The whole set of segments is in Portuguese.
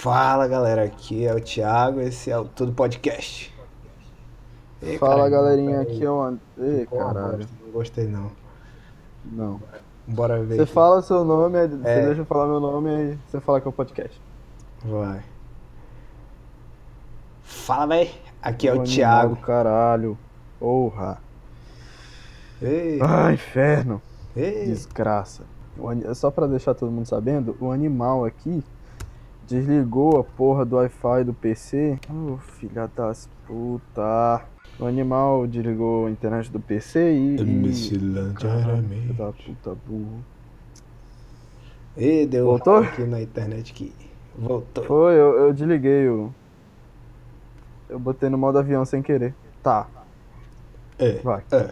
Fala galera, aqui é o Thiago, esse é o Tudo Podcast. Ei, Fala cara, galerinha, aqui é o André. caralho. Não gostei não. Não. Bora ver. Você aqui. fala seu nome, é. você deixa eu falar meu nome e você fala que é o podcast. Vai. Fala, véi. Aqui é o, o Thiago. Caralho. Porra. Ei. Ah, inferno. Ei. Desgraça. Só pra deixar todo mundo sabendo, o animal aqui desligou a porra do Wi-Fi do PC. Ô, oh, filha das puta. O animal desligou a internet do PC e. Caralho, da puta burro. E deu Voltou? aqui na internet que voltou. Foi, eu, eu desliguei o. Eu botei no modo avião sem querer. Tá. É. Vai. É.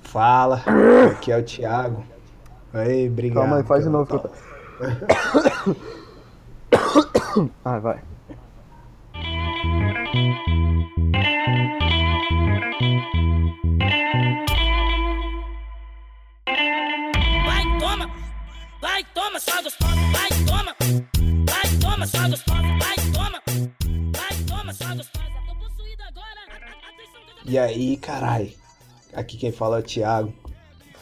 Fala, aqui é o Thiago. Aí, obrigado. Calma aí, faz de novo. Que eu... ah, vai. Vai, toma! Vai, toma, só gostosa! Vai, toma! Vai, toma, só gostosa! Vai, toma! Vai, toma, só gostosa! Tô possuído agora! E aí, carai? Aqui quem fala é o Thiago.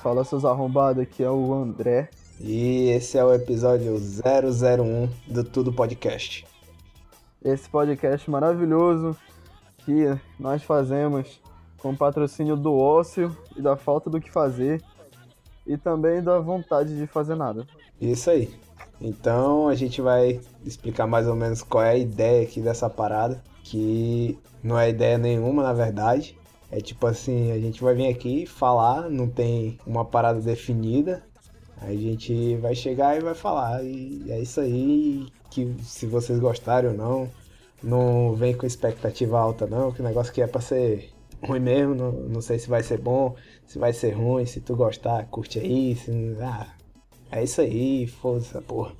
Fala seus arrombados, aqui é o André. E esse é o episódio 001 do Tudo Podcast. Esse podcast maravilhoso que nós fazemos com patrocínio do ócio e da falta do que fazer e também da vontade de fazer nada. Isso aí. Então a gente vai explicar mais ou menos qual é a ideia aqui dessa parada, que não é ideia nenhuma na verdade. É tipo assim, a gente vai vir aqui falar, não tem uma parada definida. A gente vai chegar e vai falar. E é isso aí. Que se vocês gostarem ou não, não vem com expectativa alta não, que o negócio que é pra ser ruim mesmo, não, não sei se vai ser bom, se vai ser ruim, se tu gostar, curte aí, se, ah, é isso aí, essa porra.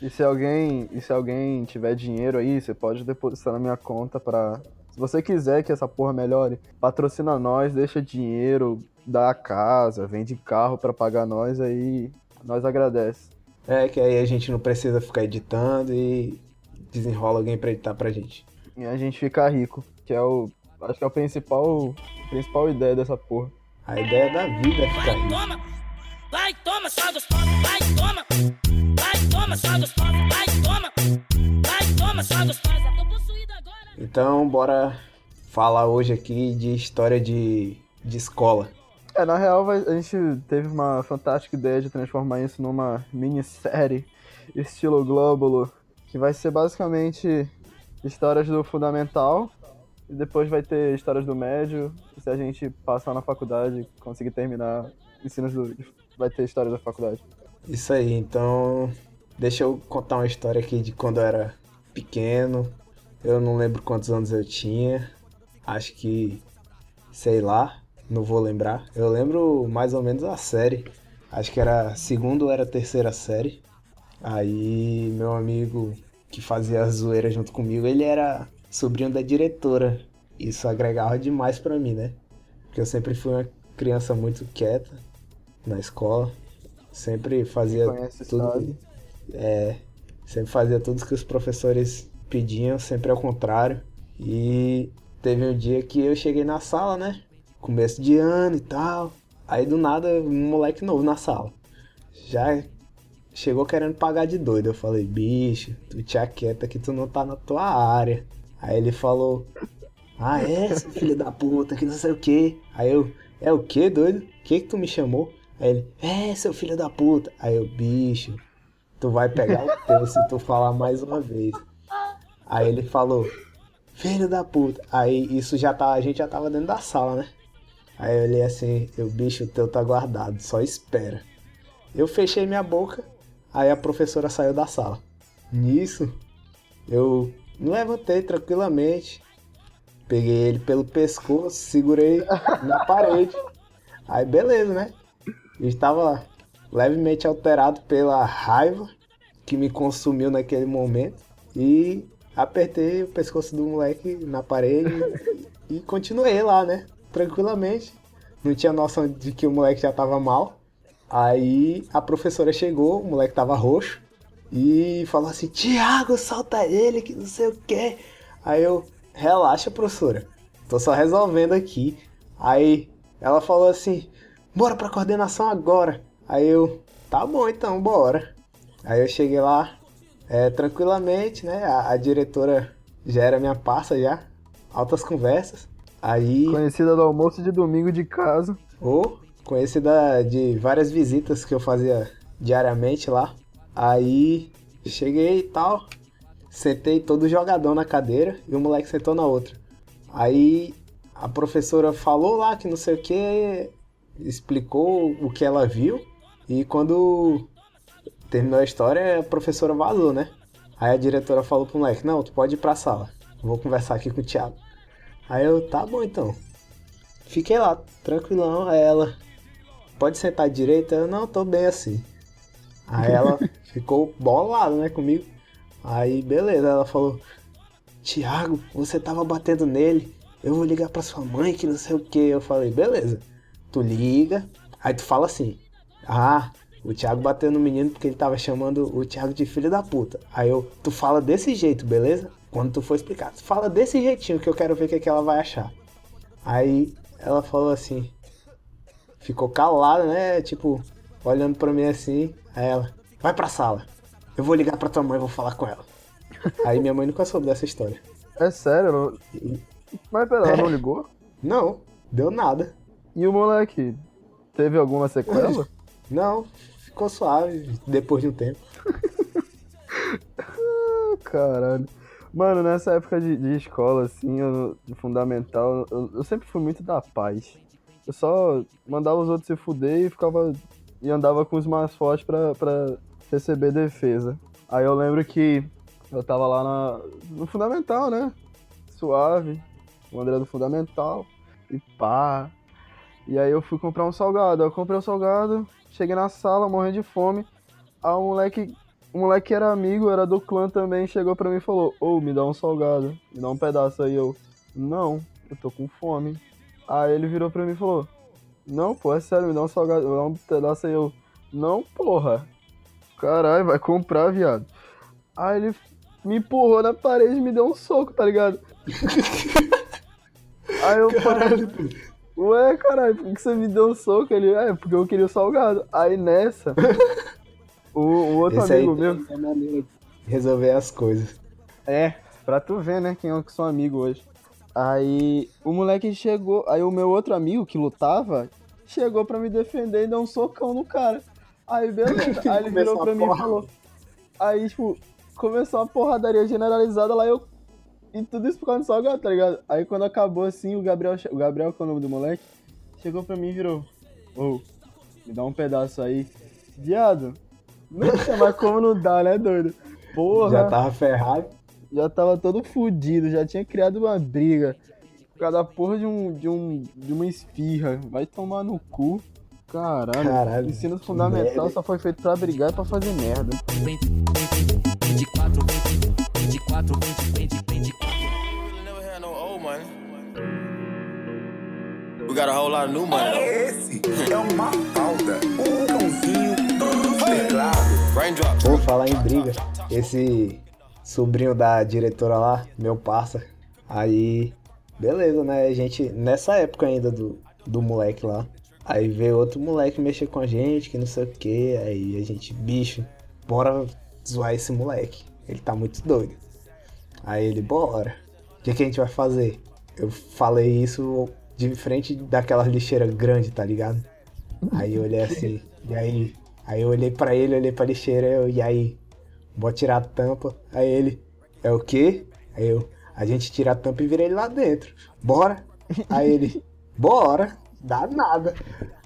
E se alguém, e se alguém tiver dinheiro aí, você pode depositar na minha conta pra se você quiser que essa porra melhore, patrocina nós, deixa dinheiro, dá a casa, vende carro para pagar nós, aí nós agradece. É, que aí a gente não precisa ficar editando e desenrola alguém pra editar pra gente. E a gente fica rico, que é o. Acho que é o principal. A principal ideia dessa porra. A ideia da vida é ficar rico. Vai, toma! Vai, toma, só gostosa! Vai, toma! Vai, toma, só gostosa! Vai, toma! Vai, toma, só gostosa! Então, bora falar hoje aqui de história de, de escola. É, na real, a gente teve uma fantástica ideia de transformar isso numa minissérie estilo Glóbulo, que vai ser basicamente histórias do fundamental e depois vai ter histórias do médio. E se a gente passar na faculdade, conseguir terminar ensinos do. vai ter história da faculdade. Isso aí, então deixa eu contar uma história aqui de quando eu era pequeno, eu não lembro quantos anos eu tinha. Acho que. Sei lá. Não vou lembrar. Eu lembro mais ou menos a série. Acho que era segundo ou era terceira série. Aí meu amigo que fazia a zoeira junto comigo, ele era sobrinho da diretora. Isso agregava demais para mim, né? Porque eu sempre fui uma criança muito quieta na escola. Sempre fazia tudo. É, sempre fazia tudo que os professores pediam, sempre ao contrário. E teve um dia que eu cheguei na sala, né? Começo de ano e tal. Aí do nada, um moleque novo na sala. Já chegou querendo pagar de doido. Eu falei, bicho, tu te aquieta que tu não tá na tua área. Aí ele falou, ah é, seu filho da puta, que não sei o que. Aí eu, é o que, doido? Que que tu me chamou? Aí ele, é, seu filho da puta. Aí eu, bicho, tu vai pegar o teu se tu falar mais uma vez. Aí ele falou, filho da puta. Aí isso já tá, a gente já tava dentro da sala, né? Aí eu olhei assim, o bicho teu tá guardado, só espera. Eu fechei minha boca, aí a professora saiu da sala. Nisso, eu me levantei tranquilamente, peguei ele pelo pescoço, segurei na parede. Aí beleza, né? Eu estava levemente alterado pela raiva que me consumiu naquele momento e apertei o pescoço do moleque na parede e continuei lá, né? Tranquilamente. Não tinha noção de que o moleque já tava mal. Aí a professora chegou, o moleque tava roxo. e falou assim: Tiago, solta ele, que não sei o que. Aí eu, relaxa, professora, tô só resolvendo aqui. Aí ela falou assim: bora pra coordenação agora. Aí eu, tá bom então, bora. Aí eu cheguei lá é, tranquilamente, né? A, a diretora já era minha parça já, altas conversas. Aí. Conhecida do almoço de domingo de casa. Ou conhecida de várias visitas que eu fazia diariamente lá. Aí cheguei e tal, sentei todo jogadão na cadeira e o moleque sentou na outra. Aí a professora falou lá que não sei o que, explicou o que ela viu e quando terminou a história a professora vazou, né? Aí a diretora falou pro moleque, não, tu pode ir pra sala, vou conversar aqui com o Thiago. Aí eu, tá bom então. Fiquei lá, tranquilão, aí ela, pode sentar direito? Eu, não, tô bem assim. Aí ela ficou bolada, né, comigo. Aí, beleza, ela falou: Tiago, você tava batendo nele. Eu vou ligar pra sua mãe, que não sei o que. Eu falei: beleza. Tu liga, aí tu fala assim: Ah, o Thiago bateu no menino porque ele tava chamando o Thiago de filho da puta. Aí eu, tu fala desse jeito, beleza? Quando tu for explicar, fala desse jeitinho que eu quero ver o que, que ela vai achar. Aí ela falou assim, ficou calada, né? Tipo, olhando pra mim assim. Aí ela, vai pra sala. Eu vou ligar pra tua mãe e vou falar com ela. Aí minha mãe nunca soube dessa história. É sério? Não... Mas pera, ela não ligou? Não, deu nada. E o moleque? Teve alguma sequela? Não, ficou suave depois de um tempo. Ah, Caralho. Mano, nessa época de, de escola, assim, eu- de fundamental, eu, eu sempre fui muito da paz. Eu só mandava os outros se fuder e ficava. E andava com os mais fortes pra, pra receber defesa. Aí eu lembro que eu tava lá na, no fundamental, né? Suave. O André do fundamental. E pá. E aí eu fui comprar um salgado. Eu comprei o salgado, cheguei na sala, morrendo de fome. Aí o moleque o moleque era amigo, era do clã também, chegou pra mim e falou: Ô, me dá um salgado, me dá um pedaço aí. Eu, não, eu tô com fome. Aí ele virou pra mim e falou: Não, pô, é sério, me dá um salgado, me dá um pedaço aí. Eu, não, porra. Caralho, vai comprar, viado. Aí ele me empurrou na parede e me deu um soco, tá ligado? aí eu falei, ué, caralho, por que você me deu um soco? Ele, é, porque eu queria o salgado. Aí nessa, o, o outro Esse amigo meu. maneira de resolver as coisas. É, pra tu ver, né, quem é que são amigo hoje. Aí o moleque chegou, aí o meu outro amigo que lutava, chegou pra me defender e deu um socão no cara. Aí beleza, aí ele virou pra mim e falou. Aí, tipo, começou a porradaria generalizada lá, eu. E tudo isso por causa do salgado, tá ligado? Aí quando acabou assim, o Gabriel, o Gabriel, que é o nome do moleque, chegou pra mim e virou. Ô, me dá um pedaço aí. Viado, não sei mais como não dá, né, doido? Porra Já tava ferrado. já tava todo fudido, já tinha criado uma briga. Por causa da porra de um, de um. de uma esfirra. Vai tomar no cu. Caralho. Caralho, Ensino fundamental merda. só foi feito pra brigar e pra fazer merda. 24, 24, 20, 20, 24. really never had no old money. We got a whole lot of new money. Esse é uma falda, um Vou falar em briga. Esse sobrinho da diretora lá, meu parça. Aí, beleza, né? A gente, nessa época ainda do, do moleque lá. Aí veio outro moleque mexer com a gente, que não sei o que. Aí a gente, bicho, bora zoar esse moleque. Ele tá muito doido. Aí ele, bora. O que, que a gente vai fazer? Eu falei isso de frente daquelas lixeiras grandes, tá ligado? Aí eu olhei assim, e aí? Aí eu olhei pra ele, olhei pra lixeira, eu, e aí? Vou tirar a tampa. Aí ele, é o quê? Aí eu, a gente tira a tampa e vira ele lá dentro. Bora? Aí ele, bora, dá nada.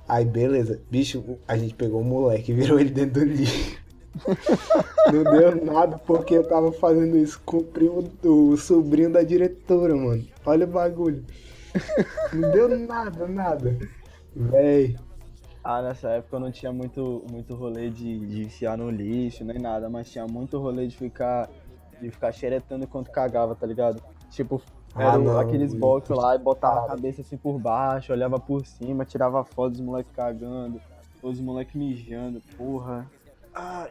Aí beleza, bicho, a gente pegou o moleque e virou ele dentro do lixo. Não deu nada porque eu tava fazendo isso com o primo do sobrinho da diretora, mano. Olha o bagulho. Não deu nada, nada. Véi, Ah, nessa época eu não tinha muito, muito rolê de, de enfiar no lixo nem nada, mas tinha muito rolê de ficar. de ficar xeretando enquanto cagava, tá ligado? Tipo, Ah, era não, aqueles blocos lá e botava a cabeça assim por baixo, olhava por cima, tirava foto dos moleques cagando, os moleques mijando, porra.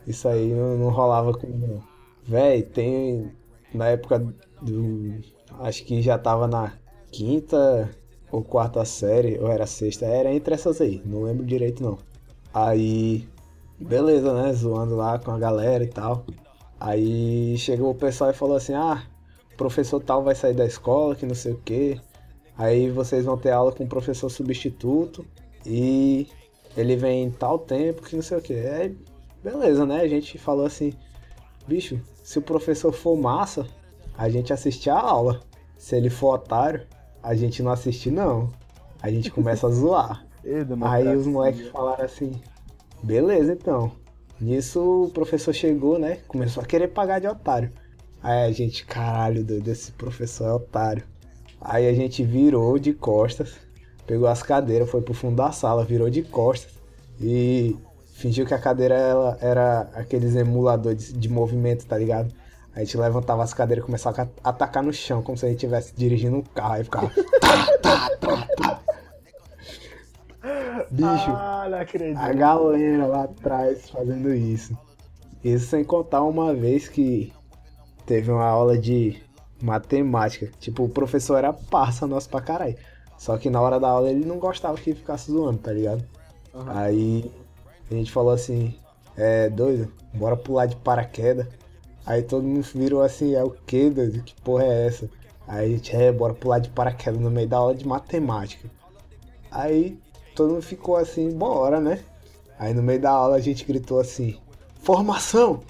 Isso aí não, não rolava comigo, não. Véi, tem. Na época do. Acho que já tava na quinta ou quarta série, ou era sexta, era entre essas aí, não lembro direito não. Aí. Beleza, né? Zoando lá com a galera e tal. Aí chegou o pessoal e falou assim: ah, o professor tal vai sair da escola, que não sei o que. Aí vocês vão ter aula com o professor substituto e ele vem em tal tempo, que não sei o que. Aí, beleza, né? A gente falou assim: bicho, se o professor for massa, a gente assiste a aula. Se ele for otário, a gente não assiste, não. A gente começa a zoar. Aí os moleques falaram assim: beleza, então. Nisso o professor chegou, né? Começou a querer pagar de otário. Aí a gente, caralho, doido, esse professor é otário. Aí a gente virou de costas, pegou as cadeiras, foi pro fundo da sala, virou de costas e fingiu que a cadeira ela, era aqueles emuladores de movimento, tá ligado? A gente levantava as cadeiras e começava a atacar no chão, como se a gente estivesse dirigindo um carro. Aí ficava. tá, tá, tá, tá. Bicho, Ah, não acredito. a galera lá atrás fazendo isso. Isso sem contar uma vez que teve uma aula de matemática. Tipo, o professor era parça nosso pra caralho. Só que na hora da aula ele não gostava que ficasse zoando, tá ligado? Aí a gente falou assim, é doido, bora pular de paraquedas. Aí todo mundo virou assim, é o que, doido? Que porra é essa? Aí a gente, é, bora pular de paraquedas no meio da aula de matemática. Aí todo mundo ficou assim, bora, né? Aí no meio da aula a gente gritou assim, formação!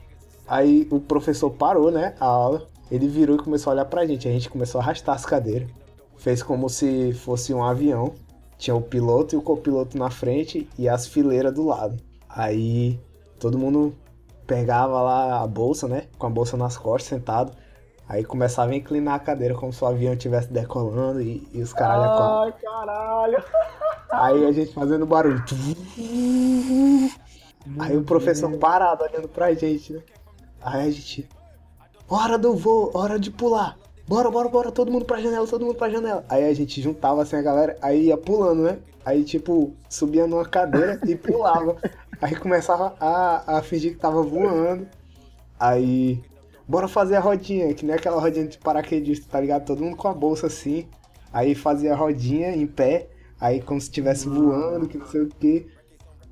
Aí o professor parou, né, a aula. Ele virou e começou a olhar pra gente. A gente começou a arrastar as cadeiras. Fez como se fosse um avião. Tinha o piloto e o copiloto na frente e as fileiras do lado. Aí todo mundo pegava lá a bolsa, né? Com a bolsa nas costas, sentado. Aí começava a inclinar a cadeira como se o avião estivesse decolando e, e os caralho a. Ai, caralho. Aí a gente fazendo barulho. Aí o professor parado olhando pra gente, né? Aí a gente. Hora do voo, hora de pular. Bora, bora, bora, todo mundo pra janela, todo mundo pra janela. Aí a gente juntava assim a galera, aí ia pulando, né? Aí tipo, subia numa cadeira e pulava. Aí começava a, a fingir que tava voando. Aí. Bora fazer a rodinha, que nem aquela rodinha de paraquedista, tá ligado? Todo mundo com a bolsa assim. Aí fazia a rodinha em pé. Aí como se estivesse voando, que não sei o que.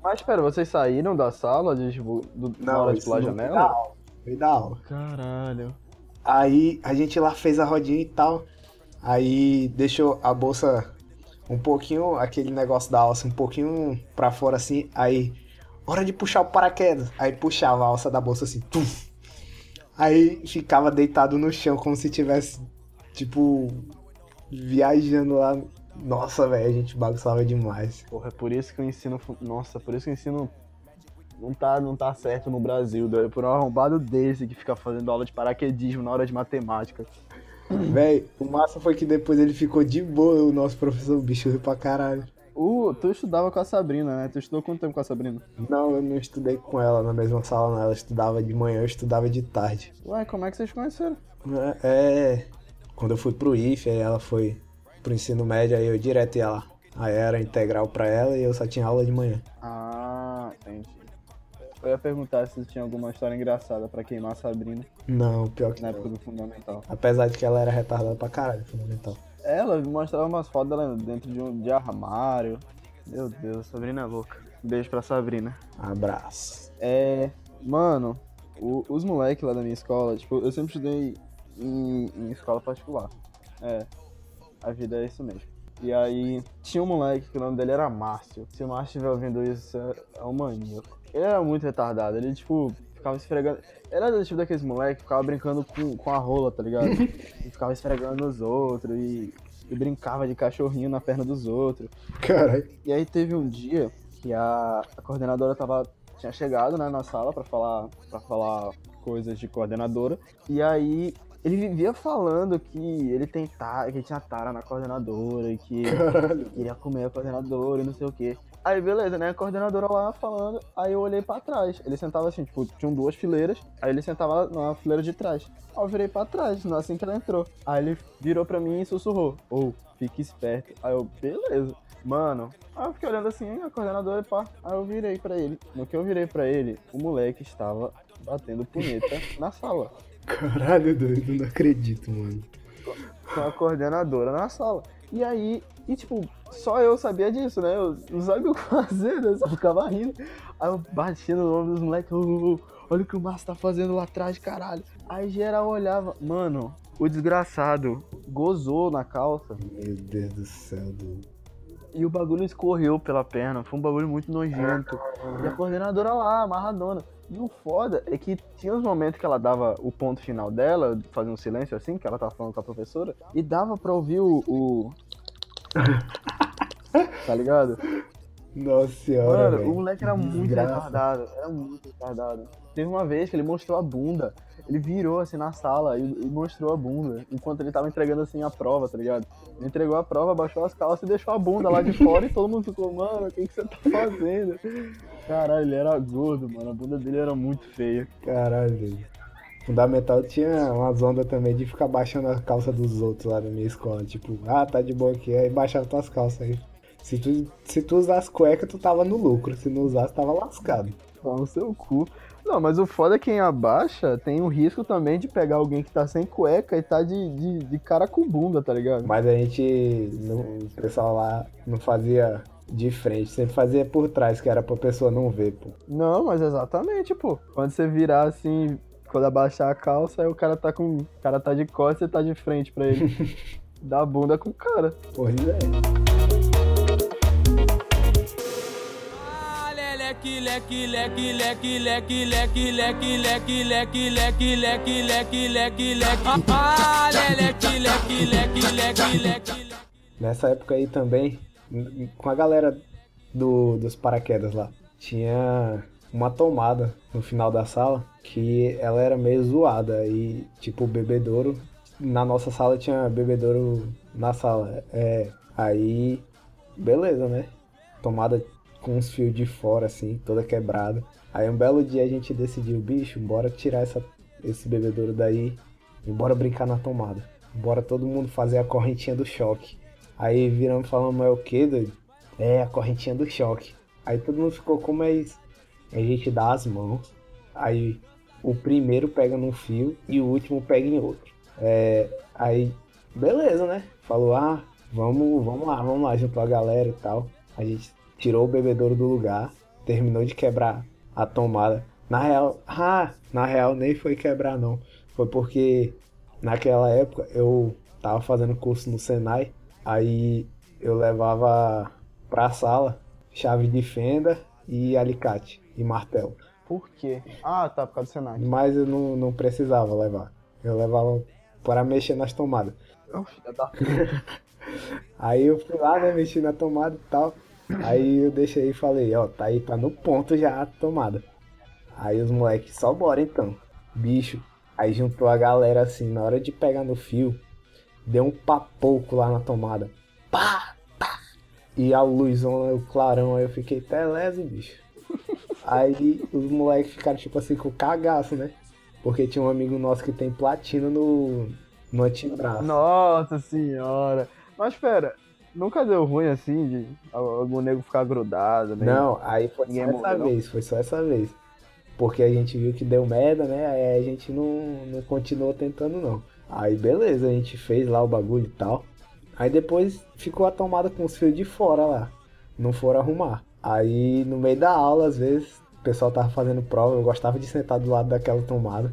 Mas espera, vocês saíram da sala de, tipo, do, na hora de pular a janela? meio da aula. Caralho. Aí a gente lá fez a rodinha e tal. Aí deixou a bolsa um pouquinho, aquele negócio da alça um pouquinho pra fora assim. Aí, hora de puxar o paraquedas. Aí puxava a alça da bolsa assim. tum. Aí ficava deitado no chão como se tivesse, tipo, viajando lá. Nossa, velho, a gente bagunçava demais. Porra, é por isso que o ensino. Nossa, por isso que o ensino não tá, não tá certo no Brasil, doido. Por um arrombado desse que fica fazendo aula de paraquedismo na hora de matemática. Véi, o massa foi que depois ele ficou de boa, o nosso professor bicho riu pra caralho. Uh, tu estudava com a Sabrina, né? Tu estudou quanto tempo com a Sabrina? Não, eu não estudei com ela na mesma sala, não. Ela estudava de manhã, eu estudava de tarde. Ué, como é que vocês conheceram? É, é, quando eu fui pro IF, aí ela foi pro ensino médio, aí eu direto ia lá. Aí era integral pra ela e eu só tinha aula de manhã. Ah, entendi. Eu ia perguntar se tinha alguma história engraçada pra queimar a Sabrina Não, pior que na época não. do Fundamental. Apesar de que ela era retardada pra caralho, fundamental. Ela mostrava umas fotos dela dentro de um de armário. Meu Deus, Sabrina é louca. Beijo pra Sabrina. Abraço. É. Mano, o- os moleques lá da minha escola, tipo, eu sempre estudei em, em escola particular. É. A vida é isso mesmo. E aí, tinha um moleque que o nome dele era Márcio. Se o Márcio estiver ouvindo isso, é, é um maníaco. Ele era muito retardado, ele, tipo, ficava esfregando. Era do tipo daqueles moleques que ficava brincando com, com a rola, tá ligado? e ficava esfregando nos outros e, e brincava de cachorrinho na perna dos outros. Caralho. E aí teve um dia que a, a coordenadora tava, tinha chegado né, na sala pra falar, pra falar coisas de coordenadora. E aí ele vivia falando que ele tentava, que tinha tara na coordenadora e que Caralho. queria comer a coordenadora e não sei o quê. Aí beleza, né? A coordenadora lá falando, aí eu olhei pra trás. Ele sentava assim, tipo, tinham duas fileiras, aí ele sentava na fileira de trás. Aí eu virei pra trás, não é assim que ela entrou. Aí ele virou pra mim e sussurrou, ou, fique esperto. Aí eu, beleza. Mano, aí eu fiquei olhando assim, a coordenadora, pá. Aí eu virei pra ele. No que eu virei pra ele, o moleque estava batendo punheta na sala. Caralho, doido, não acredito, mano. com a coordenadora na sala. E aí, e tipo, só eu sabia disso, né? Eu não sabia o que fazer, né? Eu só ficava rindo. Aí eu bati no nome dos moleques, "Ô, ô, ô, olha o que o Márcio tá fazendo lá atrás, caralho. Aí geral olhava, mano, o desgraçado gozou na calça Meu Deus do céu, e o bagulho escorreu pela perna. Foi um bagulho muito nojento. E a coordenadora lá, amarradona. E o foda é que tinha os momentos que ela dava o ponto final dela, fazia um silêncio assim, que ela tava falando com a professora, e dava pra ouvir o. o- tá ligado? Nossa senhora, Mano, velho. o moleque era muito Desgraça. retardado. Era muito retardado. Teve uma vez que ele mostrou a bunda. Ele virou assim na sala e, e mostrou a bunda. Enquanto ele tava entregando assim a prova, tá ligado? Ele entregou a prova, baixou as calças e deixou a bunda lá de fora e todo mundo ficou, mano, o que, que você tá fazendo? Caralho, ele era gordo, mano. A bunda dele era muito feia. Caralho. Fundamental tinha umas ondas também de ficar baixando a calça dos outros lá na minha escola. Tipo, ah, tá de boa aqui, aí baixava tuas calças aí. Se tu, se tu usasse cueca, tu tava no lucro. Se não usasse, tava lascado. Pau no seu cu. Não, mas o foda é que quem abaixa tem o risco também de pegar alguém que tá sem cueca e tá de, de, de cara com bunda, tá ligado? Mas a gente, não- o pessoal lá não fazia de frente, sempre fazia por trás, que era pra pessoa não ver, pô. Não, mas exatamente, pô. Quando você virar assim, quando abaixar a calça, aí o cara tá com. O cara tá de costas e tá de frente pra ele. Dá a bunda com o cara. Pois é. Ah, leque, leque, leque, leque, leque, leque, leque, leque, leque, leque, leque, leque, leque, leque. Ah, leque, leque, leque, leque, leque. Nessa época aí também, com a galera do, dos paraquedas lá, tinha uma tomada no final da sala que ela era meio zoada e tipo bebedouro na nossa sala tinha bebedouro na sala é aí beleza né tomada com uns fios de fora assim toda quebrada aí um belo dia a gente decidiu bicho bora tirar essa esse bebedouro daí e bora brincar na tomada bora todo mundo fazer a correntinha do choque Aí viramos falamos, é o que, doido? É, a correntinha do choque. Aí todo mundo ficou como é isso? A gente dá as mãos, aí o primeiro pega num fio e o último pega em outro. É, aí, beleza, né? Falou, ah, vamos, vamos lá, vamos lá, juntou a galera e tal. A gente tirou o bebedouro do lugar, terminou de quebrar a tomada. Na real, ah, na real nem foi quebrar não. Foi porque naquela época eu tava fazendo curso no Senai, aí eu levava pra sala chave de fenda e alicate e martelo. Por quê? Ah, tá, por causa do Senai. Mas eu não, não precisava levar. Eu levava para mexer nas tomadas. Filha da Aí eu fui lá, né, mexi na tomada e tal. Aí eu deixei e falei, ó, tá aí, tá no ponto já a tomada. Aí os moleques, só bora então. Bicho. Aí juntou a galera assim, na hora de pegar no fio, deu um papoco lá na tomada. Pá, pá. E a luzona, o clarão, aí eu fiquei teleso, bicho. Aí os moleques ficaram tipo assim com cagaço, né? Porque tinha um amigo nosso que tem platina no, no antebraço. Nossa senhora. Mas pera, nunca deu ruim assim de algum nego ficar grudado, né? Não, aí foi Ninguém só essa não? vez, foi só essa vez. Porque a gente viu que deu merda, né? Aí a gente não, não continuou tentando, não. Aí beleza, a gente fez lá o bagulho e tal. Aí depois ficou a tomada com os fios de fora lá. Não foram arrumar. Aí no meio da aula, às vezes, o pessoal tava fazendo prova, eu gostava de sentar do lado daquela tomada.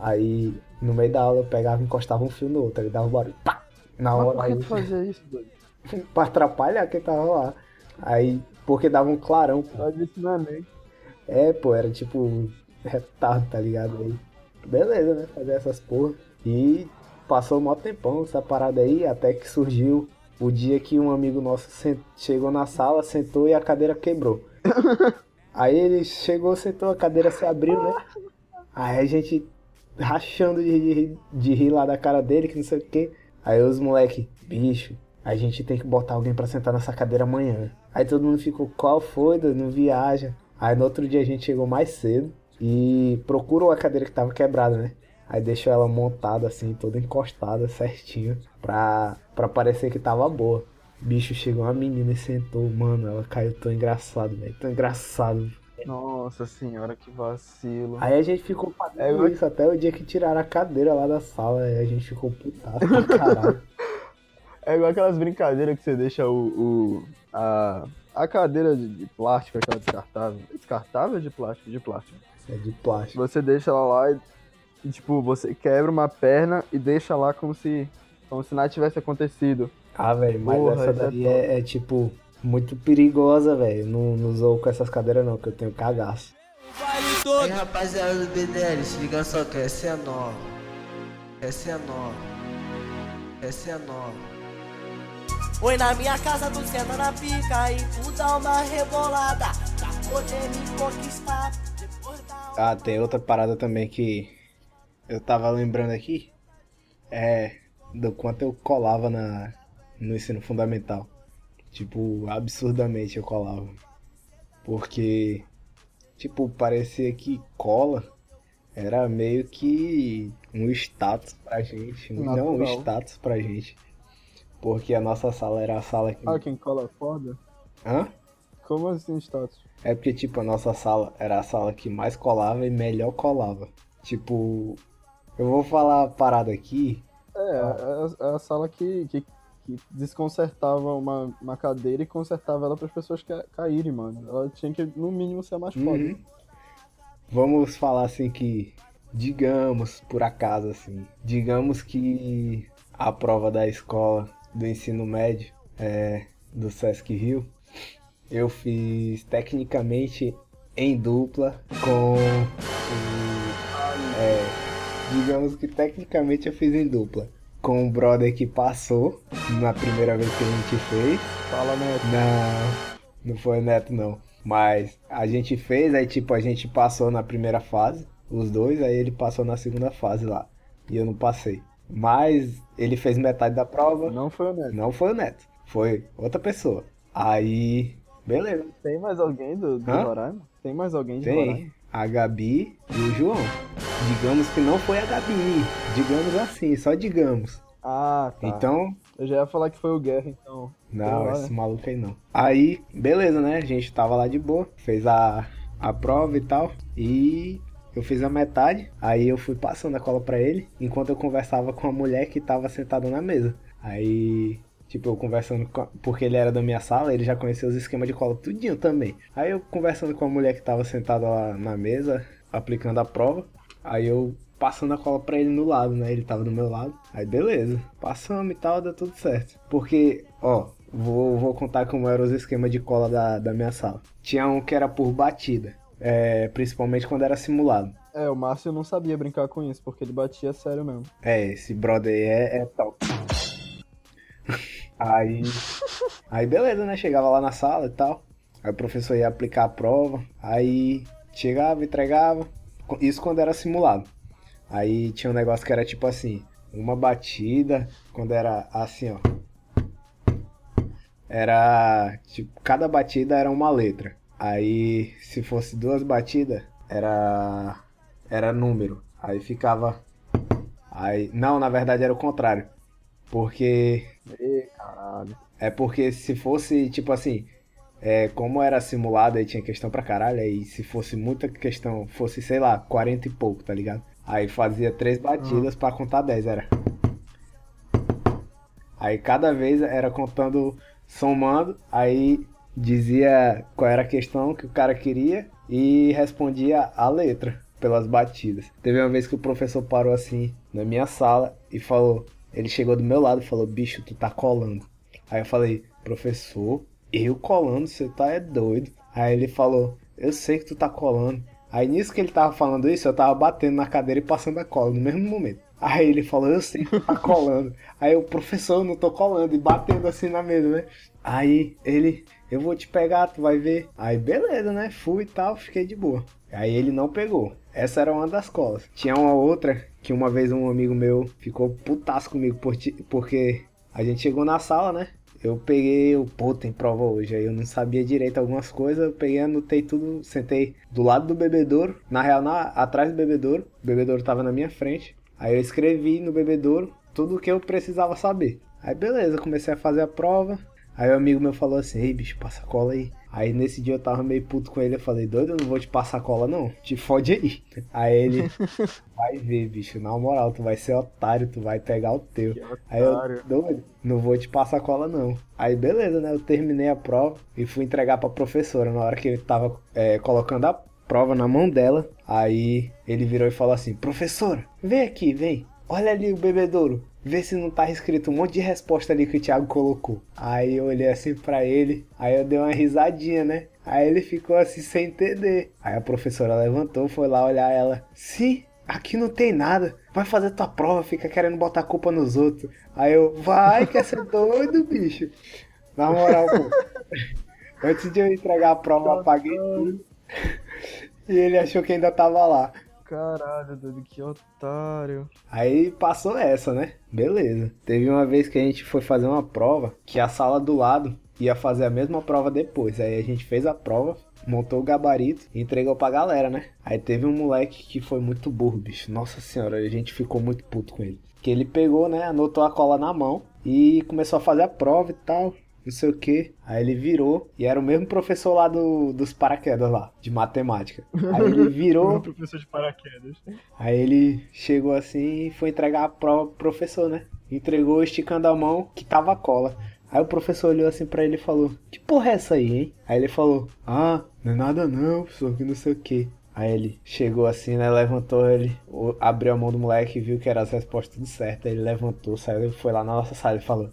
Aí no meio da aula eu pegava e encostava um fio no outro, aí dava um barulho. Pá! Na Mas hora por que aí, fazia isso, doido? pra atrapalhar quem tava lá. Aí, porque dava um clarão, pô. Faz isso é. É, pô, era tipo retardo, tá ligado? Aí, beleza, né? Fazer essas porra. E passou um maior tempão essa parada aí, até que surgiu o dia que um amigo nosso chegou na sala, sentou e a cadeira quebrou. aí ele chegou, sentou, a cadeira se abriu, né? Aí a gente rachando de, de, de rir lá da cara dele, que não sei o que. Aí os moleque, bicho, a gente tem que botar alguém pra sentar nessa cadeira amanhã. Aí todo mundo ficou, qual foi, doido? Não viaja. Aí no outro dia a gente chegou mais cedo e procurou a cadeira que tava quebrada, né? Aí deixou ela montada assim, toda encostada, certinho, pra, pra parecer que tava boa. Bicho, chegou uma menina e sentou, mano, ela caiu tão engraçado, velho, tão engraçado. Nossa senhora, que vacilo. Aí a gente ficou fazendo É, isso até o dia que tiraram a cadeira lá da sala, aí a gente ficou putaço pra caralho. É igual aquelas brincadeiras que você deixa o. o- a, a cadeira de, de plástico, aquela descartável. Descartável de plástico? De plástico. É de plástico. Você deixa ela lá e, e, tipo, você quebra uma perna e deixa lá como se. Como se nada tivesse acontecido. Ah, velho, mas Porra, essa é daí é, é, tipo muito perigosa, velho. Não, não usou com essas cadeiras não, que eu tenho cagaço. Aí rapaziada do BDL, se liga só que essa é nova. Essa é nova. Essa é nova. Oi na minha casa tu senta na pica e tu dá uma rebolada pra poder me conquistar. Depois da Ah, tem outra parada também que eu tava lembrando aqui. É do quanto eu colava na, no ensino fundamental. Tipo, absurdamente eu colava. Porque, tipo, parecia que cola era meio que um status pra gente. Não um Natural. status pra gente. Porque a nossa sala era a sala que. Ah, quem cola foda? Hã? Como assim, status? É porque, tipo, a nossa sala era a sala que mais colava e melhor colava. Tipo, eu vou falar a parada aqui. É, é, a- é a sala que, que, que desconcertava uma, uma cadeira e consertava ela para as pessoas ca- caírem, mano. Ela tinha que, no mínimo, ser mais foda. Uhum. Vamos falar assim que, digamos, por acaso, assim, digamos que a prova da escola do ensino médio é, do Sesc Rio, eu fiz tecnicamente em dupla com o. Digamos que tecnicamente eu fiz em dupla. Com um brother que passou na primeira vez que a gente fez. Fala, né? Não, não foi neto não. Mas a gente fez, aí tipo, a gente passou na primeira fase, os dois, aí ele passou na segunda fase lá. E eu não passei. Mas ele fez metade da prova. Não foi o Neto. Não foi o Neto, foi outra pessoa. Aí, beleza. Tem mais alguém do, do? Roraima? Tem mais alguém de Roraima? A Gabi e o João. Digamos que não foi a Gabi. Digamos assim, só digamos. Ah, tá. Então, Eu já ia falar que foi o Guerra, então. Não, lá, esse né? maluco aí não. Aí, beleza, né? A gente tava lá de boa, fez a, a prova e tal. E eu fiz a metade. Aí eu fui passando a cola pra ele, enquanto eu conversava com a mulher que tava sentada na mesa. Aí, tipo, eu conversando com. Porque ele era da minha sala, ele já conhecia os esquemas de cola tudinho também. Aí eu conversando com a mulher que tava sentada lá na mesa, aplicando a prova. Aí eu passando a cola pra ele no lado, né? Ele tava do meu lado. Aí beleza, passamos e tal, deu tudo certo. Porque, ó, vou, vou contar como eram os esquemas de cola da, da minha sala. Tinha um que era por batida, é, principalmente quando era simulado. É, o Márcio não sabia brincar com isso, porque ele batia sério mesmo. É, esse brother aí é, é top. Aí, aí beleza, né? Chegava lá na sala e tal. Aí o professor ia aplicar a prova. Aí chegava, entregava. Isso quando era simulado. Aí tinha um negócio que era tipo assim, uma batida, quando era assim, ó. Era tipo, cada batida era uma letra. Aí se fosse duas batidas, era era número. Aí ficava Aí, não, na verdade era o contrário. Porque caralho. é porque se fosse, tipo assim, é, como era simulado, aí tinha questão pra caralho, aí se fosse muita questão, fosse, sei lá, 40 e pouco, tá ligado? Aí fazia três batidas pra contar 10, era. Aí cada vez era contando, somando, aí dizia qual era a questão que o cara queria e respondia a letra pelas batidas. Teve uma vez que o professor parou assim na minha sala e falou, ele chegou do meu lado e falou, bicho, tu tá colando. Aí eu falei, professor, eu colando, você tá é doido. Aí ele falou, eu sei que tu tá colando. Aí nisso que ele tava falando isso, eu tava batendo na cadeira e passando a cola no mesmo momento. Aí ele falou, eu sei que tu tá colando. Aí o professor, eu não tô colando, e batendo assim na mesa, né? Aí ele, eu vou te pegar, tu vai ver. Aí beleza, né? Fui e tal, fiquei de boa. Aí ele não pegou. Essa era uma das colas. Tinha uma outra que uma vez um amigo meu ficou putaço comigo por ti- porque a gente chegou na sala, né? eu peguei o pô, tem prova hoje. Aí eu não sabia direito algumas coisas, eu peguei, anotei tudo, sentei do lado do bebedouro, na real, na, atrás do bebedouro, o bebedouro tava na minha frente. Aí eu escrevi no bebedouro tudo o que eu precisava saber. Aí beleza, comecei a fazer a prova. Aí o amigo meu falou assim, ei bicho, passa cola aí. Aí nesse dia eu tava meio puto com ele, eu falei, doido, eu não vou te passar cola não, te fode aí. Aí ele, vai ver, bicho, na moral, tu vai ser otário, tu vai pegar o teu. Aí eu, doido, não vou te passar cola não. Aí beleza, né, eu terminei a prova e fui entregar pra professora na hora que ele tava é, colocando a prova na mão dela. Aí ele virou e falou assim, professora, vem aqui, vem. Olha ali o bebedouro. Vê se não tá escrito um monte de resposta ali que o Thiago colocou. Aí eu olhei assim pra ele, aí eu dei uma risadinha, né? Aí ele ficou assim sem entender. Aí a professora levantou, foi lá olhar ela. Sim, aqui não tem nada. Vai fazer tua prova, fica querendo botar a culpa nos outros. Aí eu, vai, quer ser doido, bicho. Na moral, pô. Antes de eu entregar a prova, eu apaguei tudo. E ele achou que ainda tava lá. Caralho, doido, que otário. Aí passou essa, né? Beleza. Teve uma vez que a gente foi fazer uma prova que a sala do lado ia fazer a mesma prova depois. Aí a gente fez a prova, montou o gabarito e entregou pra galera, né? Aí teve um moleque que foi muito burro, bicho. Nossa senhora, a gente ficou muito puto com ele. Que ele pegou, né? Anotou a cola na mão e começou a fazer a prova e tal. Não sei o que. Aí ele virou e era o mesmo professor lá do, dos paraquedas lá, de matemática. Aí ele virou. professor de paraquedas. Aí ele chegou assim e foi entregar a prova pro professor, né? Entregou esticando a mão que tava a cola. Aí o professor olhou assim pra ele e falou: Que porra é essa aí, hein? Aí ele falou: Ah, não é nada não, professor, que não sei o que. Aí ele chegou assim, né? Levantou ele, o- abriu a mão do moleque e viu que era as respostas tudo certo. Aí ele levantou, saiu, foi lá na nossa sala e falou: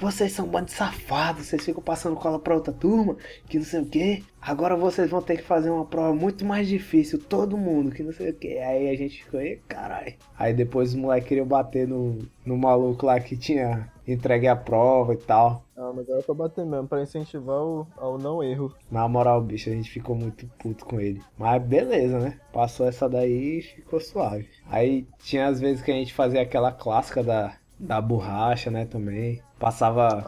Vocês são um bando de safados, vocês ficam passando cola pra outra turma, que não sei o que. Agora vocês vão ter que fazer uma prova muito mais difícil, todo mundo, que não sei o que. Aí a gente ficou, ei, caralho. Aí depois os moleques queriam bater no, no maluco lá que tinha entregue a prova e tal. Ah, mas era pra bater mesmo, pra incentivar o, ao não erro. Na moral, bicho, a gente ficou muito puto com ele. Mas beleza, né? Passou essa daí e ficou suave. Aí tinha as vezes que a gente fazia aquela clássica da, da borracha, né? Também. Passava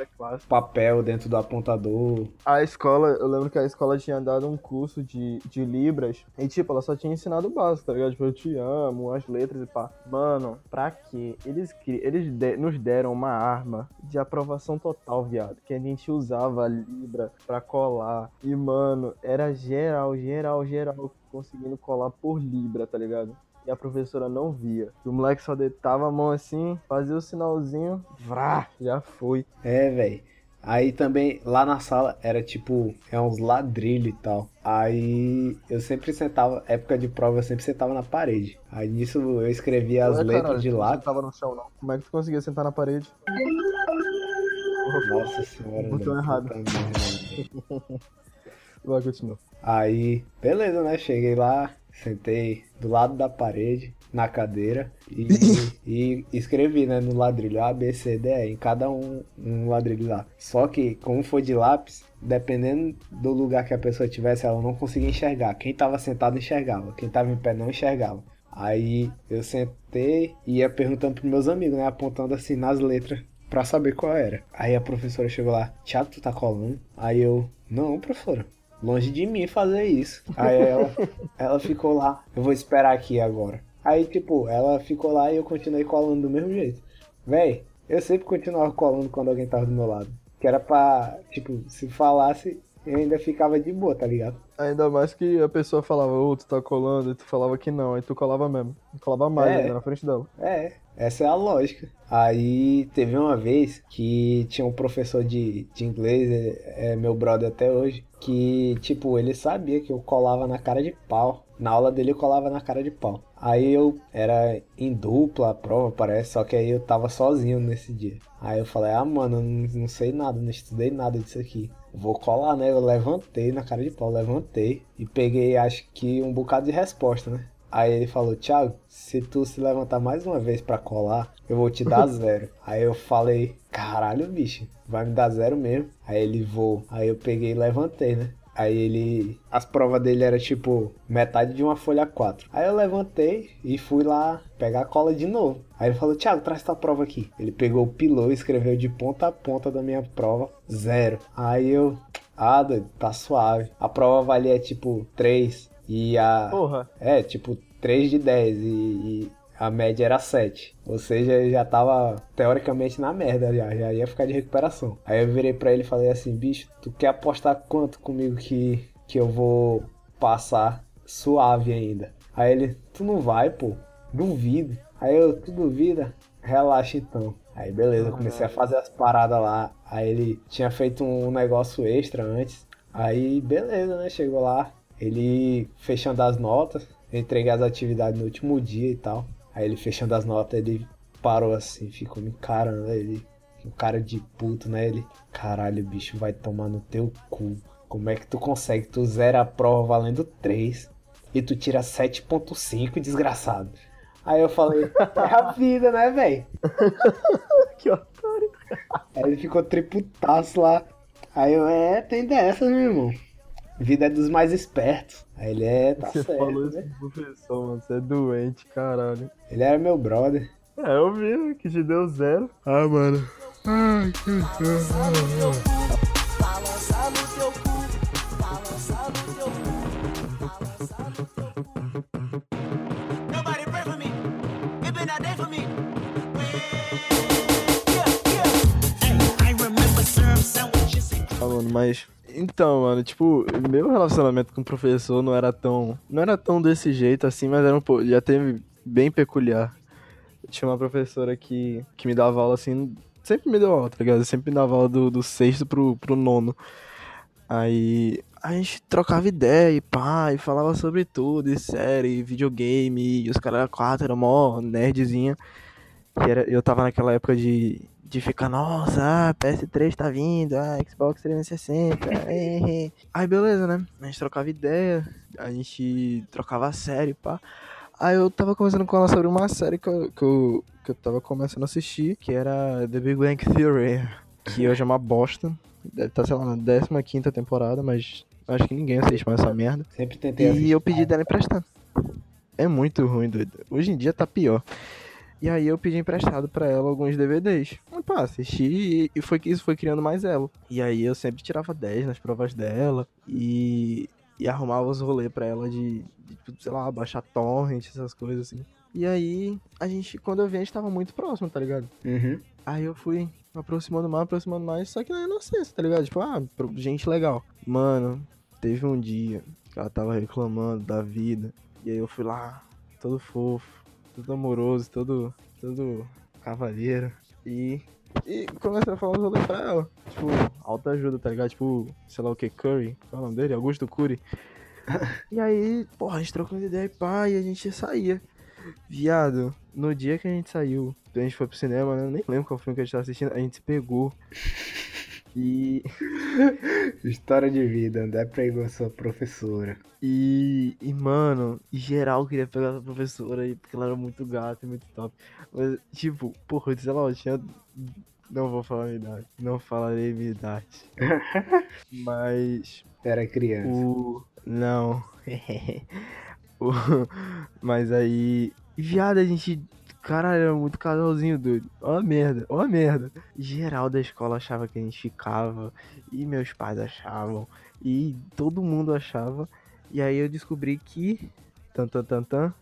é papel dentro do apontador. A escola, eu lembro que a escola tinha dado um curso de, de Libras. E, tipo, ela só tinha ensinado o básico, tá ligado? Tipo, eu te amo, as letras e pá. Mano, pra quê? Eles, eles de- nos deram uma arma de aprovação total, viado. Que a gente usava a Libra pra colar. E, mano, era geral, geral, geral conseguindo colar por Libra, tá ligado? E a professora não via. O moleque só deitava a mão assim, fazia o sinalzinho, vrá, já foi. É, velho. Aí também, lá na sala, era tipo, é uns ladrilhos e tal. Aí eu sempre sentava, época de prova, eu sempre sentava na parede. Aí nisso eu escrevia as Ué, letras caralho, de tu não sentava no chão, não. Como é que tu conseguia sentar na parede? Nossa senhora, Botou mano, errado. Vai, continua. Aí, beleza, né? Cheguei lá, sentei do lado da parede, na cadeira, e, e escrevi, né, no ladrilho A, B, C, D, E, em cada um, um ladrilho lá. Só que, como foi de lápis, dependendo do lugar que a pessoa tivesse, ela não conseguia enxergar. Quem tava sentado enxergava, quem tava em pé não enxergava. Aí eu sentei e ia perguntando pros meus amigos, né? Apontando assim nas letras pra saber qual era. Aí a professora chegou lá, Thiago, tu tá colando? Aí eu, não, professora. Longe de mim fazer isso. Aí ela, ela ficou lá, eu vou esperar aqui agora. Aí, tipo, ela ficou lá e eu continuei colando do mesmo jeito. Véi, eu sempre continuava colando quando alguém tava do meu lado. Que era pra, tipo, se falasse, eu ainda ficava de boa, tá ligado? Ainda mais que a pessoa falava, ô, tu tá colando, e tu falava que não, aí tu colava mesmo. Colava mais É. ainda na frente dela. É, essa é a lógica. Aí teve uma vez que tinha um professor de, de inglês, é, é meu brother até hoje, que, tipo, ele sabia que eu colava na cara de pau. Na aula dele eu colava na cara de pau. Aí eu era em dupla a prova, parece, só que aí eu tava sozinho nesse dia. Aí eu falei, ah, mano, eu não, não sei nada, não estudei nada disso aqui. Vou colar, né? Eu levantei na cara de pau, levantei e peguei, acho que um bocado de resposta, né? Aí ele falou, Thiago, se tu se levantar mais uma vez pra colar, eu vou te dar zero. Aí eu falei, caralho, bicho, vai me dar zero mesmo. Aí ele vou. Aí eu peguei e levantei, né? Aí ele. As provas dele era tipo metade de uma folha 4. Aí eu levantei e fui lá pegar a cola de novo. Aí ele falou, Thiago, traz tua prova aqui. Ele pegou o pilô e escreveu de ponta a ponta da minha prova, zero. Aí eu. Ah, doido, tá suave. A prova valia tipo 3. E a. Porra. É, tipo 3 de 10. E, e a média era 7. Ou seja, já tava teoricamente na merda, já, já ia ficar de recuperação. Aí eu virei pra ele e falei assim: bicho, tu quer apostar quanto comigo que, que eu vou passar suave ainda? Aí ele: tu não vai, pô, duvido. Aí eu: tu duvida? Relaxa então. Aí beleza, comecei a fazer as paradas lá. Aí ele tinha feito um negócio extra antes. Aí beleza, né? Chegou lá, ele fechando as notas, eu entreguei as atividades no último dia e tal. Aí ele fechando as notas, ele parou assim, ficou me encarando, ele, um cara de puto, né? Ele, caralho, bicho, vai tomar no teu cu. Como é que tu consegue? Tu zera a prova valendo 3 e tu tira 7.5, desgraçado. Aí eu falei, é a vida, né, velho? Que otário. Aí ele ficou triputaço lá. Aí eu, é, tem dessas, meu irmão. Vida é dos mais espertos. Aí ele é, tá Você certo. falou isso né? pro professor, mano. Você é doente, caralho. Ele era meu brother. É, eu vi, que te deu zero. Ah, mano. Balança no teu cu, balança no teu cu, balança no teu cu, balança no teu cu. Nobody pray for me. It been a day for me. I remember syrup sandwiches and Ah, mano, mas. Então, mano, tipo, meu relacionamento com o professor não era tão. Não era tão desse jeito assim, mas era um pouco. Já teve bem peculiar. Tinha uma professora que, que me dava aula assim. Sempre me deu aula, tá ligado? Sempre me dava aula do, do sexto pro, pro nono. Aí a gente trocava ideia e pá, e falava sobre tudo, e série, videogame, e os caras quatro eram mó nerdzinha. Que era, eu tava naquela época de, de ficar, nossa, ah, PS3 tá vindo, ah, Xbox 360. eh, eh. Aí beleza, né? A gente trocava ideia, a gente trocava série, pá. Aí eu tava conversando com ela sobre uma série que eu, que eu, que eu tava começando a assistir, que era The Big Bang Theory, que hoje é uma bosta. Deve estar, sei lá, na 15 temporada, mas acho que ninguém assiste mais essa merda. Sempre tentei E assistir. eu pedi dela emprestado. É muito ruim, doido. Hoje em dia tá pior. E aí eu pedi emprestado pra ela alguns DVDs. E pá, assisti e- foi que isso foi criando mais ela. E aí eu sempre tirava 10 nas provas dela e, e arrumava os rolês pra ela de, de, tipo, sei lá, baixar torrent, essas coisas assim. E aí, a gente, quando eu vi, a gente tava muito próximo, tá ligado? Uhum. Aí eu fui me aproximando mais, aproximando mais, só que na inocência, tá ligado? Tipo, ah, gente legal. Mano, teve um dia que ela tava reclamando da vida. E aí eu fui lá, todo fofo, todo amoroso, todo, todo cavalheiro. E, e comecei a falar uns rolês pra ela. Tipo, alta ajuda, tá ligado? Tipo, sei lá o que, Curry. Qual é o nome dele? Augusto Curry. e aí, porra, a gente trocando ideia e pá, e a gente saía. Viado, no dia que a gente saiu, a gente foi pro cinema, né? Eu nem lembro qual filme que a gente tava assistindo, a gente se pegou. E. História de vida, André pregou sua professora. E, e, mano, em geral queria pegar essa professora aí, porque ela era muito gata e muito top. Mas, tipo, porra, sei lá, eu tinha. Não vou falar minha idade. Não falarei minha idade. Mas. Era criança. O. Não. o... Mas aí. Viado, a gente. Caralho, era muito casalzinho doido. Ó a merda, ó a merda. Geral da escola achava que a gente ficava. E meus pais achavam. E todo mundo achava. E aí eu descobri que. Tan, tan, tan, tan,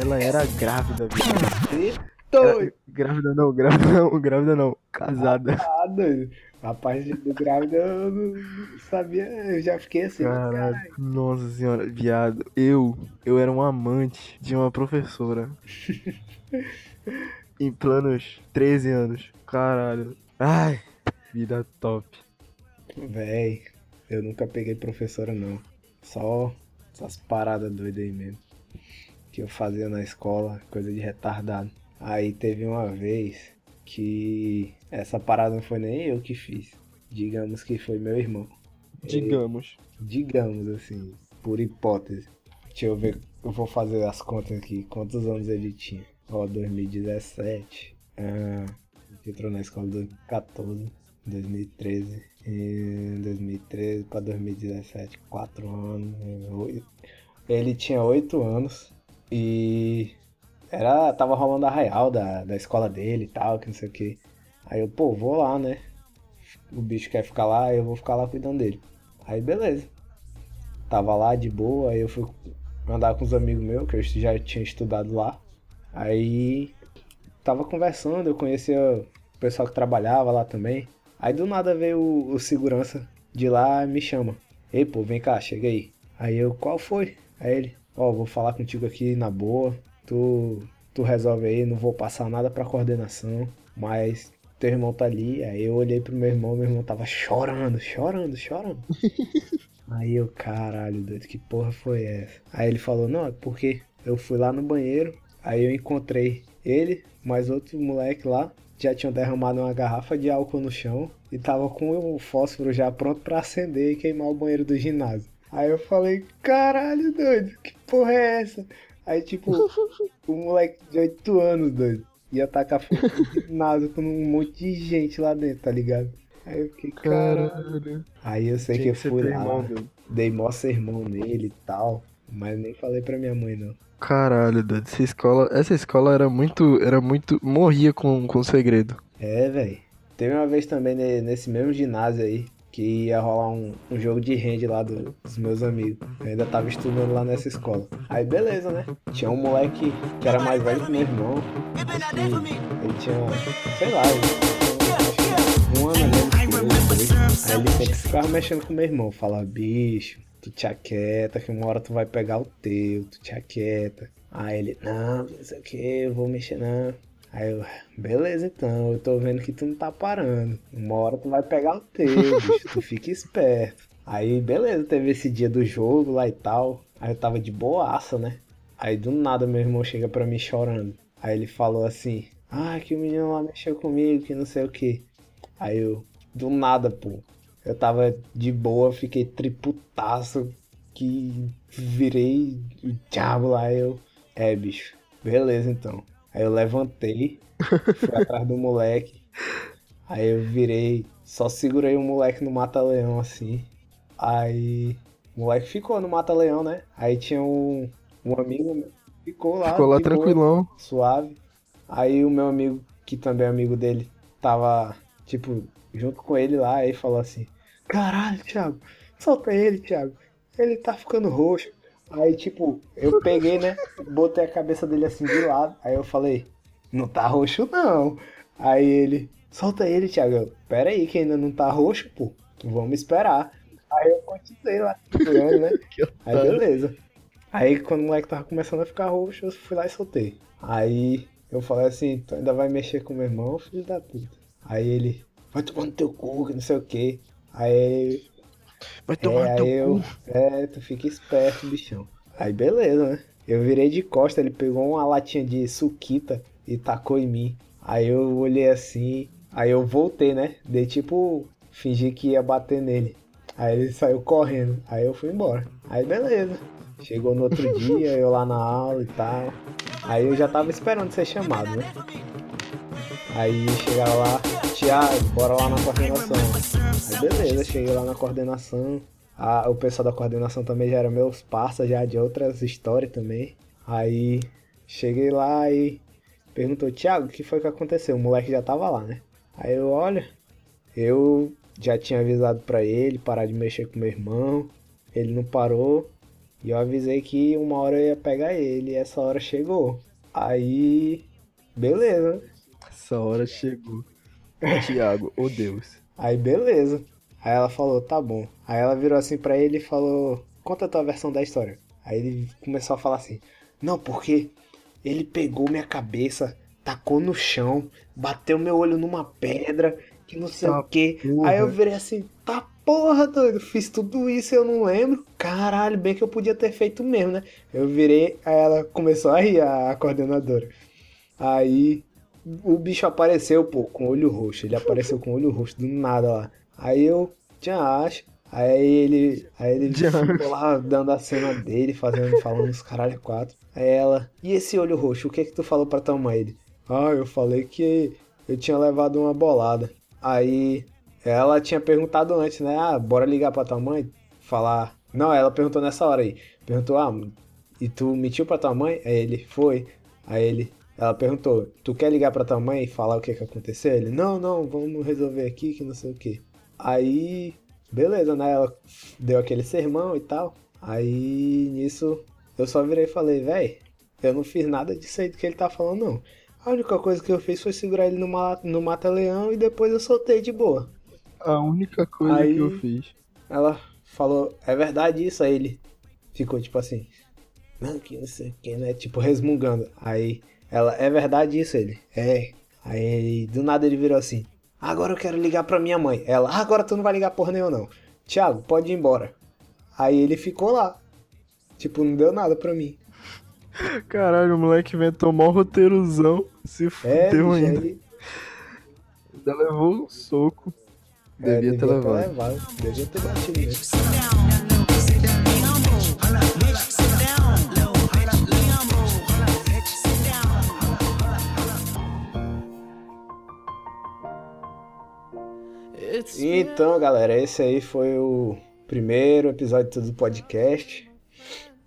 ela era grávida, viado. Doido. Grávida não, grávida não, grávida não. Casada. Ah, doido. A parte do grávida eu não sabia, eu já fiquei assim. Caralho, nossa senhora, viado. Eu, eu era um amante de uma professora. em planos 13 anos. Caralho. Ai, vida top. Véi, eu nunca peguei professora não. Só essas paradas doidas aí mesmo. Que eu fazia na escola, coisa de retardado. Aí teve uma vez que essa parada não foi nem eu que fiz. Digamos que foi meu irmão. Digamos. Digamos assim, por hipótese. Deixa eu ver, eu vou fazer as contas aqui. Quantos anos ele tinha? Ó, 2017. Ah, ele entrou na escola em 2014. 2013. Em 2013 pra 2017, 4 anos. Ele tinha 8 anos e era, tava rolando a real da, da escola dele e tal, que não sei o que. Aí eu, pô, vou lá, né? O bicho quer ficar lá, eu vou ficar lá cuidando dele. Aí beleza. Tava lá de boa, aí eu fui andar com os amigos meus, que eu já tinha estudado lá. Aí tava conversando, eu conhecia o pessoal que trabalhava lá também. Aí do nada veio o, o segurança de lá me chama. Ei, pô, vem cá, chega aí. Aí eu, qual foi? Aí ele, ó, vou falar contigo aqui na boa. Tu, tu resolve aí, não vou passar nada pra coordenação, mas teu irmão tá ali. Aí eu olhei pro meu irmão, meu irmão tava chorando, chorando, chorando. Aí eu, caralho, doido, que porra foi essa? Aí ele falou, não, é porque eu fui lá no banheiro, aí eu encontrei ele, mais outro moleque lá, já tinham derramado uma garrafa de álcool no chão e tava com o fósforo já pronto pra acender e queimar o banheiro do ginásio. Aí eu falei, caralho, doido, que porra é essa? Aí, tipo, o moleque de 8 anos, doido, ia tacar fogo no ginásio com um monte de gente lá dentro, tá ligado? Aí eu fiquei, caralho. Aí eu sei Tinha que eu ser fui lá, irmão, doido. dei mó sermão nele e tal, mas nem falei pra minha mãe, não. Caralho, doido. Essa escola, essa escola era muito, era muito, morria com, com segredo. É, velho. Teve uma vez também ne- nesse mesmo ginásio aí que ia rolar um, um jogo de hand lá do- dos meus amigos. Eu ainda tava estudando lá nessa escola. Aí beleza, né? Tinha um moleque que era mais velho que meu irmão. Ele tinha, sei lá, um ano eu, dois. Aí ele sempre ficava mexendo com meu irmão. Falava, bicho, tu te aquieta, que uma hora tu vai pegar o teu, tu te aquieta. Aí ele, não, não sei o que, eu vou mexer não. Aí eu, beleza então, eu tô vendo que tu não tá parando. Uma hora tu vai pegar o teu, bicho, tu fica esperto. Aí, beleza, teve esse dia do jogo lá e tal. Aí eu tava de boaça, né? Aí do nada meu irmão chega pra mim chorando. Aí ele falou assim, ah, que o menino lá mexeu comigo, que não sei o que. Aí eu, do nada, pô. Eu tava de boa, fiquei triputaço, que virei o diabo lá. Eu, é, bicho, beleza então. Aí eu levantei, fui atrás do moleque. Aí eu virei, só segurei o moleque no mata-leão assim. Aí o moleque ficou no mata-leão, né? Aí tinha um, um amigo meu, ficou lá. Ficou lá boa, tranquilão. suave. Aí o meu amigo, que também é amigo dele, tava, tipo, junto com ele lá, aí falou assim: Caralho, Thiago, solta ele, Thiago. Ele tá ficando roxo. Aí, tipo, eu peguei, né? Botei a cabeça dele assim de lado. Aí eu falei: Não tá roxo, não. Aí ele: Solta ele, Thiago. Eu, Pera aí, que ainda não tá roxo, pô. Vamos esperar. Aí eu continuei lá, né? Aí beleza. Aí quando o moleque tava começando a ficar roxo, eu fui lá e soltei. Aí eu falei assim, tu ainda vai mexer com meu irmão, filho da puta. Aí ele, vai tomar no teu cu, que não sei o que. Aí, Vai é, tomar no teu aí eu, cu. é, tu fica esperto, bichão. Aí beleza, né? Eu virei de costa, ele pegou uma latinha de suquita e tacou em mim. Aí eu olhei assim, aí eu voltei, né? Dei tipo, fingi que ia bater nele. Aí ele saiu correndo, aí eu fui embora. Aí beleza. Chegou no outro dia, eu lá na aula e tal. Aí eu já tava esperando ser chamado, né? Aí chegaram lá, Thiago, bora lá na coordenação. Aí beleza, cheguei lá na coordenação. Ah, o pessoal da coordenação também já era meus parceiros já de outras histórias também. Aí cheguei lá e perguntou, Thiago, o que foi que aconteceu? O moleque já tava lá, né? Aí eu, olha, eu já tinha avisado pra ele parar de mexer com meu irmão. Ele não parou. E eu avisei que uma hora eu ia pegar ele. E essa hora chegou. Aí, beleza. Essa hora chegou. Tiago, oh Deus. Aí beleza. Aí ela falou, tá bom. Aí ela virou assim pra ele e falou, conta a tua versão da história. Aí ele começou a falar assim, não, porque ele pegou minha cabeça, tacou no chão, bateu meu olho numa pedra, que não sei Tá o que. Aí eu virei assim, tá porra, doido, fiz tudo isso e eu não lembro. Caralho, bem que eu podia ter feito mesmo, né? Eu virei, aí ela começou a rir, a coordenadora. Aí o bicho apareceu, pô, com olho roxo. Ele apareceu com olho roxo do nada lá. Aí eu tinha acho. Aí ele, aí ele ficou lá dando a cena dele, fazendo, falando os caralho quatro. Aí ela, e esse olho roxo, o que que tu falou pra tua mãe? Ele, ah, eu falei que eu tinha levado uma bolada. Aí ela tinha perguntado antes, né? Ah, bora ligar pra tua mãe, falar. Não, ela perguntou nessa hora aí. Perguntou, ah, e tu mentiu pra tua mãe? Aí ele, foi. Aí ele, ela perguntou, tu quer ligar pra tua mãe e falar o que que aconteceu? Ele, não, não, vamos resolver aqui que não sei o que. Aí, beleza, né? Ela deu aquele sermão e tal. Aí, nisso, eu só virei e falei, véi, eu não fiz nada disso aí do que ele tá falando, não. A única coisa que eu fiz foi segurar ele no, ma no mata-leão e depois eu soltei de boa. A única coisa Aí- que eu fiz. Ela falou, é verdade isso? Aí ele ficou tipo assim, não, que não sei o que, né? Tipo, resmungando. Aí ela, é verdade isso? Ele, é. Aí do nada ele virou assim, agora eu quero ligar pra minha mãe. Ela, "Ah, agora tu não vai ligar porra nenhuma não. Thiago, pode ir embora. Aí ele ficou lá. Tipo, não deu nada pra mim. Caralho, o moleque inventou mó roteirozão. Se É, fudeu bicho, ainda. Ainda levou um soco. é, Devia ter levado. levado. Devia ter batido mesmo. Então, galera, esse aí foi o primeiro episódio do podcast.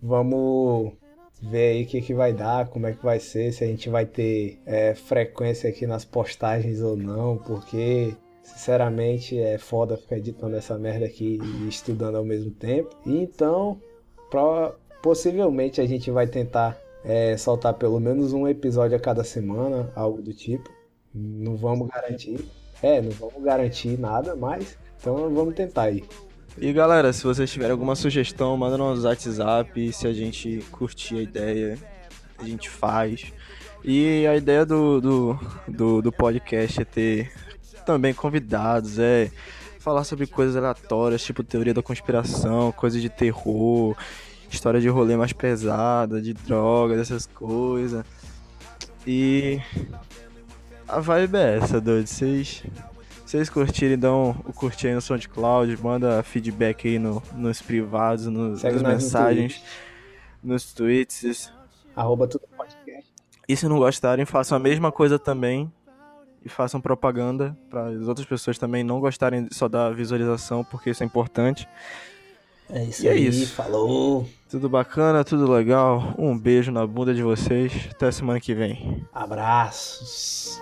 Vamos ver aí o que, que vai dar, como é que vai ser, se a gente vai ter é, frequência aqui nas postagens ou não, porque sinceramente é foda ficar editando essa merda aqui e estudando ao mesmo tempo. E então, pro- possivelmente a gente vai tentar é, soltar pelo menos um episódio a cada semana, algo do tipo. Não vamos garantir. É, não vamos garantir nada, mas então vamos tentar aí. E galera, se vocês tiverem alguma sugestão, manda no WhatsApp. Se a gente curtir a ideia, a gente faz. E a ideia do, do, do, do podcast é ter também convidados, é falar sobre coisas aleatórias, tipo teoria da conspiração, coisas de terror, história de rolê mais pesada, de drogas, essas coisas. E a vibe é essa, doido. Vocês vocês curtirem, dão o curtir aí no SoundCloud, manda feedback aí no, nos privados, nos, nas nós no mensagens, nos tweets. Arroba tudo podcast. E se não gostarem, façam a mesma coisa também. E façam propaganda para as outras pessoas também não gostarem só da visualização, porque isso é importante. É isso E é aí, isso. falou. Tudo bacana, tudo legal. Um beijo na bunda de vocês. Até semana que vem. Abraços.